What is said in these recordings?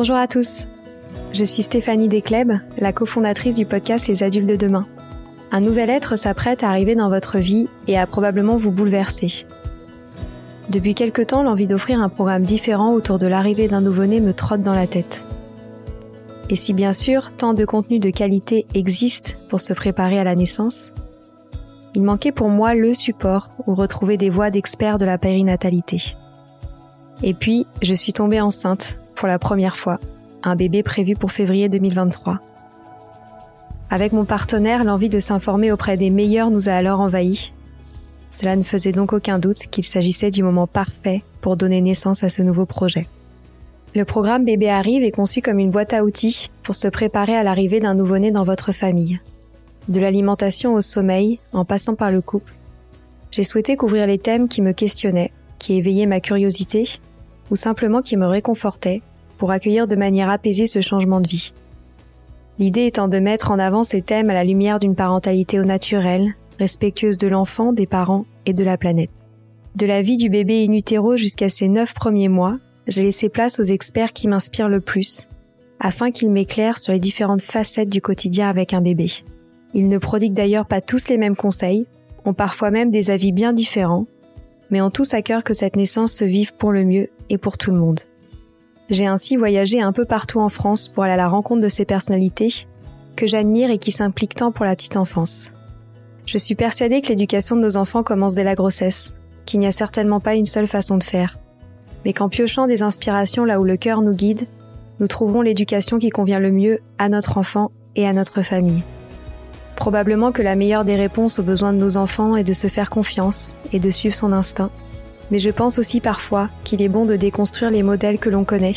Bonjour à tous. Je suis Stéphanie Descleb, la cofondatrice du podcast Les adultes de demain. Un nouvel être s'apprête à arriver dans votre vie et à probablement vous bouleverser. Depuis quelque temps, l'envie d'offrir un programme différent autour de l'arrivée d'un nouveau-né me trotte dans la tête. Et si bien sûr, tant de contenus de qualité existent pour se préparer à la naissance, il manquait pour moi le support où retrouver des voix d'experts de la périnatalité. Et puis, je suis tombée enceinte pour la première fois, un bébé prévu pour février 2023. Avec mon partenaire, l'envie de s'informer auprès des meilleurs nous a alors envahis. Cela ne faisait donc aucun doute qu'il s'agissait du moment parfait pour donner naissance à ce nouveau projet. Le programme Bébé Arrive est conçu comme une boîte à outils pour se préparer à l'arrivée d'un nouveau-né dans votre famille. De l'alimentation au sommeil, en passant par le couple, j'ai souhaité couvrir les thèmes qui me questionnaient, qui éveillaient ma curiosité, ou simplement qui me réconfortaient pour accueillir de manière apaisée ce changement de vie. L'idée étant de mettre en avant ces thèmes à la lumière d'une parentalité au naturel, respectueuse de l'enfant, des parents et de la planète. De la vie du bébé in utero jusqu'à ses neuf premiers mois, j'ai laissé place aux experts qui m'inspirent le plus, afin qu'ils m'éclairent sur les différentes facettes du quotidien avec un bébé. Ils ne prodiguent d'ailleurs pas tous les mêmes conseils, ont parfois même des avis bien différents, mais ont tous à cœur que cette naissance se vive pour le mieux et pour tout le monde. J'ai ainsi voyagé un peu partout en France pour aller à la rencontre de ces personnalités que j'admire et qui s'impliquent tant pour la petite enfance. Je suis persuadée que l'éducation de nos enfants commence dès la grossesse, qu'il n'y a certainement pas une seule façon de faire, mais qu'en piochant des inspirations là où le cœur nous guide, nous trouverons l'éducation qui convient le mieux à notre enfant et à notre famille. Probablement que la meilleure des réponses aux besoins de nos enfants est de se faire confiance et de suivre son instinct, mais je pense aussi parfois qu'il est bon de déconstruire les modèles que l'on connaît,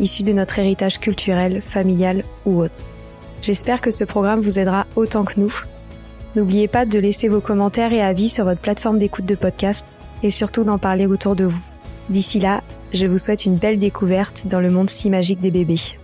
issus de notre héritage culturel, familial ou autre. J'espère que ce programme vous aidera autant que nous. N'oubliez pas de laisser vos commentaires et avis sur votre plateforme d'écoute de podcast et surtout d'en parler autour de vous. D'ici là, je vous souhaite une belle découverte dans le monde si magique des bébés.